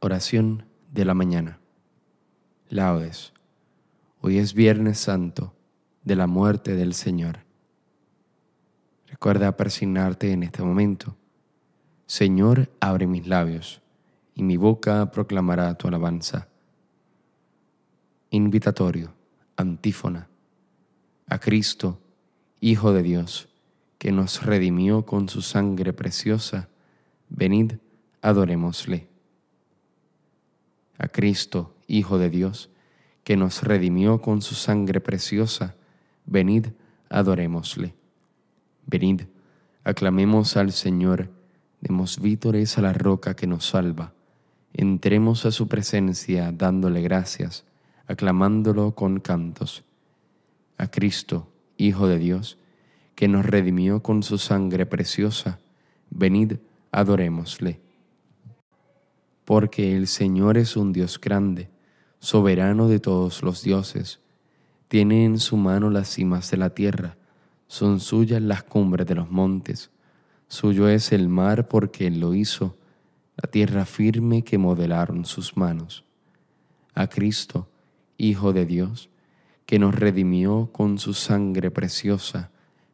Oración de la mañana. Laudes. Hoy es Viernes Santo de la muerte del Señor. Recuerda persignarte en este momento. Señor, abre mis labios, y mi boca proclamará tu alabanza. Invitatorio, antífona. A Cristo, Hijo de Dios, que nos redimió con su sangre preciosa, venid, adorémosle a Cristo, Hijo de Dios, que nos redimió con su sangre preciosa, venid, adorémosle. Venid, aclamemos al Señor, demos vítores a la roca que nos salva, entremos a su presencia dándole gracias, aclamándolo con cantos. A Cristo, Hijo de Dios, que nos redimió con su sangre preciosa, venid, adorémosle porque el Señor es un Dios grande, soberano de todos los dioses. Tiene en su mano las cimas de la tierra, son suyas las cumbres de los montes. Suyo es el mar porque Él lo hizo, la tierra firme que modelaron sus manos. A Cristo, Hijo de Dios, que nos redimió con su sangre preciosa,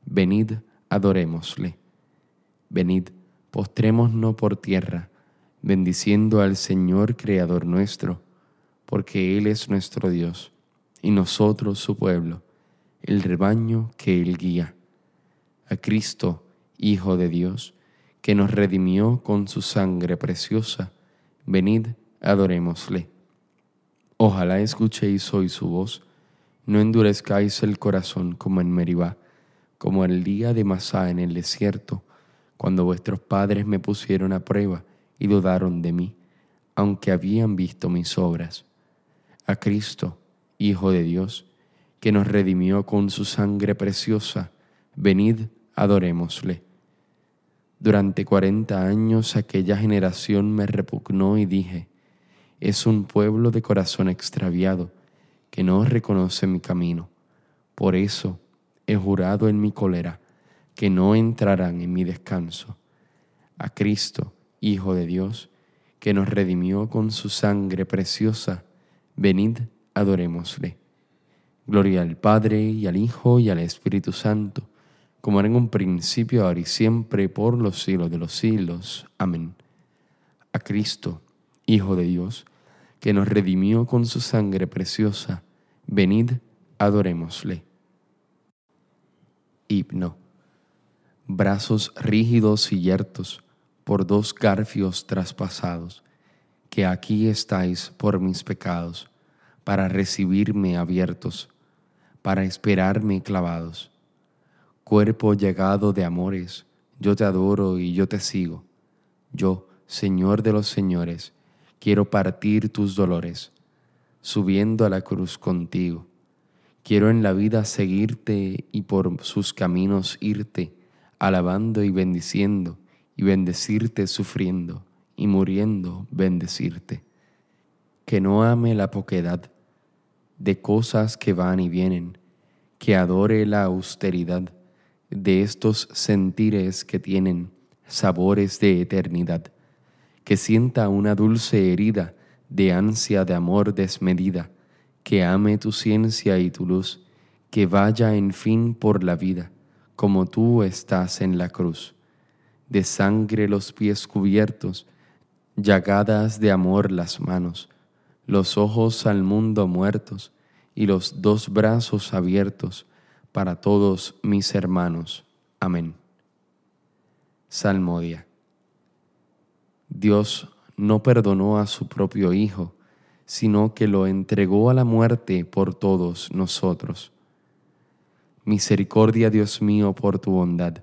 venid, adorémosle. Venid, postrémonos por tierra, bendiciendo al Señor Creador nuestro, porque Él es nuestro Dios, y nosotros su pueblo, el rebaño que Él guía. A Cristo, Hijo de Dios, que nos redimió con su sangre preciosa, venid, adorémosle. Ojalá escuchéis hoy su voz, no endurezcáis el corazón como en Meribá, como el día de Masá en el desierto, cuando vuestros padres me pusieron a prueba, y dudaron de mí, aunque habían visto mis obras. A Cristo, Hijo de Dios, que nos redimió con su sangre preciosa, venid, adorémosle. Durante cuarenta años aquella generación me repugnó y dije, es un pueblo de corazón extraviado, que no reconoce mi camino. Por eso he jurado en mi cólera que no entrarán en mi descanso. A Cristo, Hijo de Dios, que nos redimió con su sangre preciosa, venid, adorémosle. Gloria al Padre y al Hijo y al Espíritu Santo, como era en un principio, ahora y siempre, por los siglos de los siglos. Amén. A Cristo, Hijo de Dios, que nos redimió con su sangre preciosa, venid, adorémosle. Himno. Brazos rígidos y yertos, por dos garfios traspasados, que aquí estáis por mis pecados, para recibirme abiertos, para esperarme clavados. Cuerpo llegado de amores, yo te adoro y yo te sigo. Yo, Señor de los señores, quiero partir tus dolores, subiendo a la cruz contigo. Quiero en la vida seguirte y por sus caminos irte, alabando y bendiciendo y bendecirte sufriendo y muriendo bendecirte. Que no ame la poquedad de cosas que van y vienen, que adore la austeridad de estos sentires que tienen sabores de eternidad, que sienta una dulce herida de ansia de amor desmedida, que ame tu ciencia y tu luz, que vaya en fin por la vida, como tú estás en la cruz de sangre los pies cubiertos, llagadas de amor las manos, los ojos al mundo muertos y los dos brazos abiertos para todos mis hermanos. Amén. Salmodia. Dios no perdonó a su propio Hijo, sino que lo entregó a la muerte por todos nosotros. Misericordia, Dios mío, por tu bondad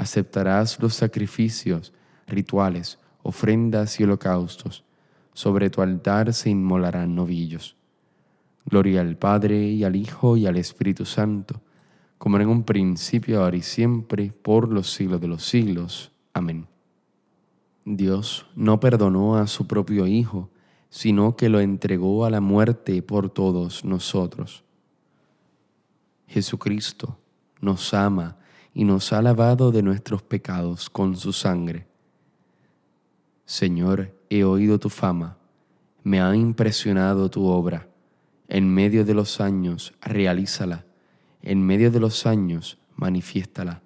aceptarás los sacrificios, rituales, ofrendas y holocaustos sobre tu altar se inmolarán novillos. Gloria al Padre y al Hijo y al Espíritu Santo, como en un principio, ahora y siempre, por los siglos de los siglos. Amén. Dios no perdonó a su propio Hijo, sino que lo entregó a la muerte por todos nosotros. Jesucristo nos ama y nos ha lavado de nuestros pecados con su sangre. Señor, he oído tu fama, me ha impresionado tu obra. En medio de los años, realízala. En medio de los años, manifiéstala.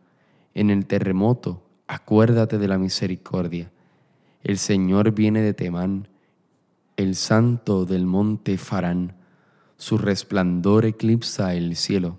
En el terremoto, acuérdate de la misericordia. El Señor viene de Temán, el santo del monte Farán. Su resplandor eclipsa el cielo.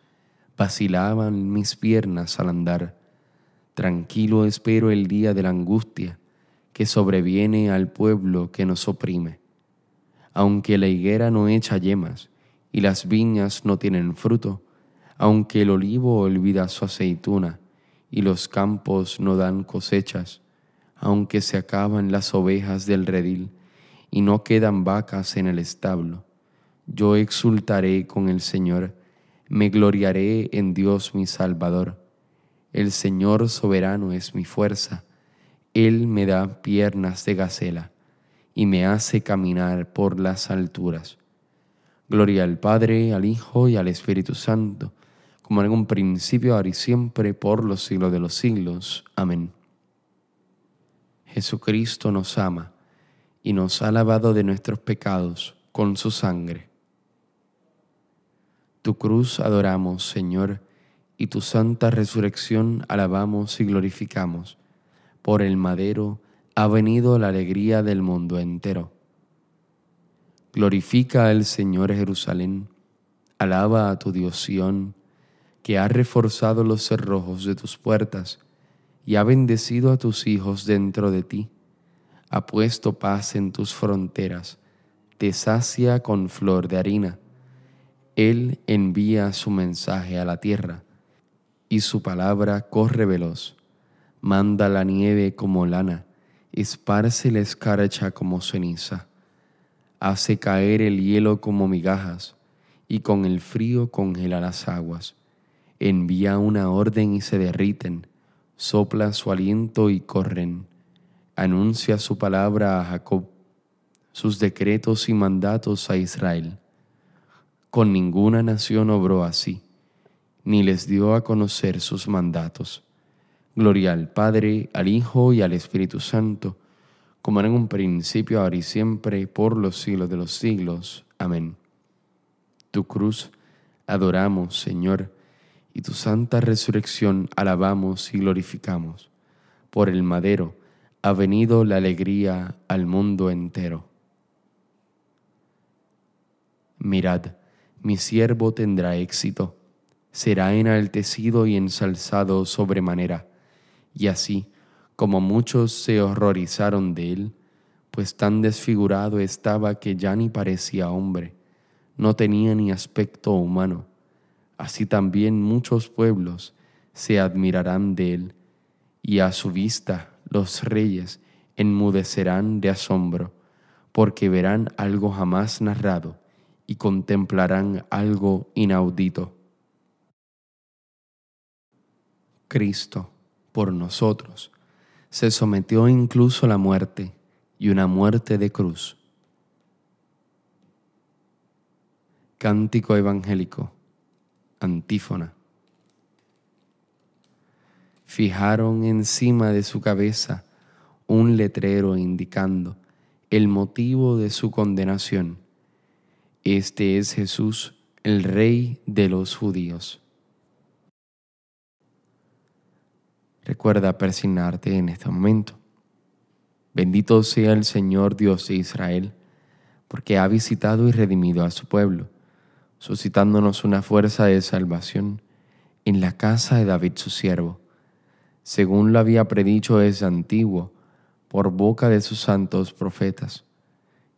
Vacilaban mis piernas al andar. Tranquilo espero el día de la angustia que sobreviene al pueblo que nos oprime. Aunque la higuera no echa yemas y las viñas no tienen fruto, aunque el olivo olvida su aceituna y los campos no dan cosechas, aunque se acaban las ovejas del redil y no quedan vacas en el establo, yo exultaré con el Señor, me gloriaré en Dios mi Salvador. El Señor soberano es mi fuerza él me da piernas de gacela y me hace caminar por las alturas. Gloria al Padre, al Hijo y al Espíritu Santo, como en un principio, ahora y siempre, por los siglos de los siglos. Amén. Jesucristo nos ama y nos ha lavado de nuestros pecados con su sangre. Tu cruz adoramos, Señor, y tu santa resurrección alabamos y glorificamos por el madero ha venido la alegría del mundo entero. Glorifica al Señor Jerusalén, alaba a tu Dios Sión, que ha reforzado los cerrojos de tus puertas y ha bendecido a tus hijos dentro de ti, ha puesto paz en tus fronteras, te sacia con flor de harina. Él envía su mensaje a la tierra, y su palabra corre veloz manda la nieve como lana, esparce la escarcha como ceniza, hace caer el hielo como migajas, y con el frío congela las aguas. Envía una orden y se derriten, sopla su aliento y corren. Anuncia su palabra a Jacob, sus decretos y mandatos a Israel. Con ninguna nación obró así, ni les dio a conocer sus mandatos Gloria al Padre, al Hijo y al Espíritu Santo, como era en un principio, ahora y siempre, por los siglos de los siglos. Amén. Tu cruz adoramos, Señor, y tu santa resurrección alabamos y glorificamos. Por el madero ha venido la alegría al mundo entero. Mirad, mi siervo tendrá éxito, será enaltecido y ensalzado sobremanera, y así, como muchos se horrorizaron de él, pues tan desfigurado estaba que ya ni parecía hombre, no tenía ni aspecto humano. Así también muchos pueblos se admirarán de él, y a su vista los reyes enmudecerán de asombro, porque verán algo jamás narrado y contemplarán algo inaudito. Cristo, por nosotros, se sometió incluso a la muerte y una muerte de cruz. Cántico evangélico, antífona. Fijaron encima de su cabeza un letrero indicando el motivo de su condenación. Este es Jesús, el Rey de los judíos. Recuerda persignarte en este momento. Bendito sea el Señor Dios de Israel, porque ha visitado y redimido a su pueblo, suscitándonos una fuerza de salvación en la casa de David su siervo, según lo había predicho desde antiguo por boca de sus santos profetas.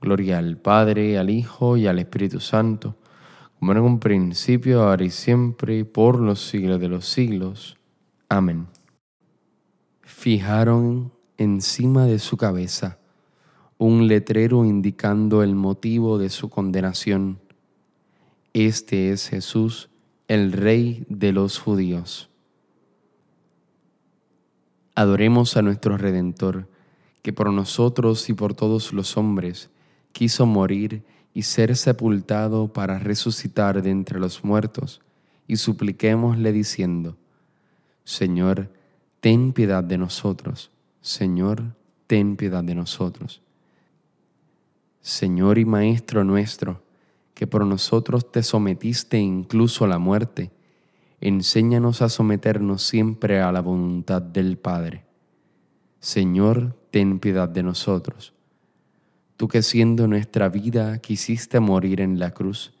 Gloria al Padre, al Hijo y al Espíritu Santo, como en un principio, ahora y siempre, por los siglos de los siglos. Amén. Fijaron encima de su cabeza un letrero indicando el motivo de su condenación. Este es Jesús, el Rey de los judíos. Adoremos a nuestro Redentor, que por nosotros y por todos los hombres quiso morir y ser sepultado para resucitar de entre los muertos, y supliquémosle diciendo, Señor, ten piedad de nosotros Señor, ten piedad de nosotros. Señor y Maestro nuestro, que por nosotros te sometiste incluso a la muerte, enséñanos a someternos siempre a la voluntad del Padre. Señor, ten piedad de nosotros. Tú que siendo nuestra vida quisiste morir en la cruz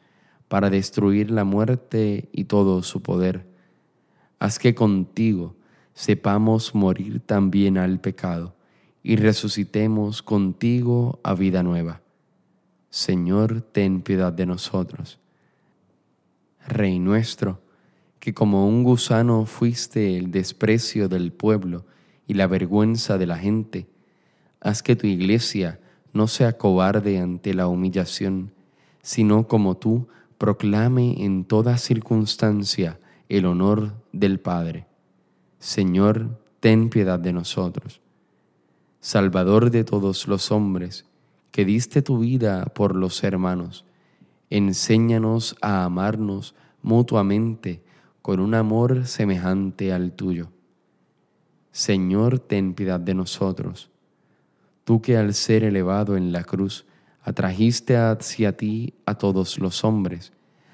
para destruir la muerte y todo su poder, haz que contigo, sepamos morir también al pecado y resucitemos contigo a vida nueva. Señor, ten piedad de nosotros. Rey nuestro, que como un gusano fuiste el desprecio del pueblo y la vergüenza de la gente, haz que tu iglesia no sea cobarde ante la humillación, sino como tú proclame en toda circunstancia el honor del Padre Señor, ten piedad de nosotros. Salvador de todos los hombres, que diste tu vida por los hermanos, enséñanos a amarnos mutuamente con un amor semejante al tuyo. Señor, ten piedad de nosotros. Tú que al ser elevado en la cruz atrajiste hacia ti a todos los hombres,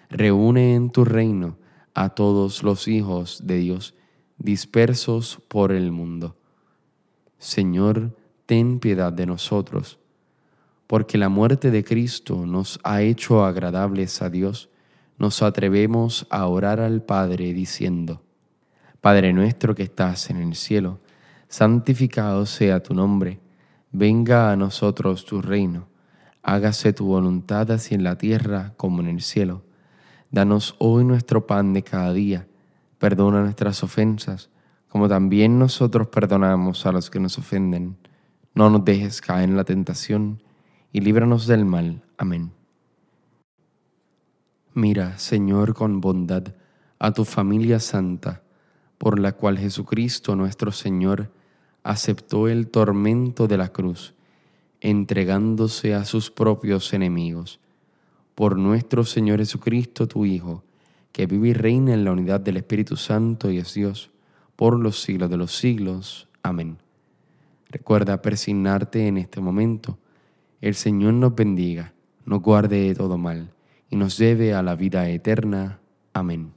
reúne en tu reino a todos los hijos de Dios dispersos por el mundo. Señor, ten piedad de nosotros, porque la muerte de Cristo nos ha hecho agradables a Dios, nos atrevemos a orar al Padre diciendo, Padre nuestro que estás en el cielo, santificado sea tu nombre, venga a nosotros tu reino, hágase tu voluntad así en la tierra como en el cielo. Danos hoy nuestro pan de cada día, perdona nuestras ofensas, como también nosotros perdonamos a los que nos ofenden. No nos dejes caer en la tentación, y líbranos del mal. Amén. Mira, Señor, con bondad a tu familia santa, por la cual Jesucristo nuestro Señor aceptó el tormento de la cruz, entregándose a sus propios enemigos. Por nuestro Señor Jesucristo, tu Hijo, que vive y reina en la unidad del Espíritu Santo y es Dios, por los siglos de los siglos. Amén. Recuerda persignarte en este momento. El Señor nos bendiga, nos guarde de todo mal y nos lleve a la vida eterna. Amén.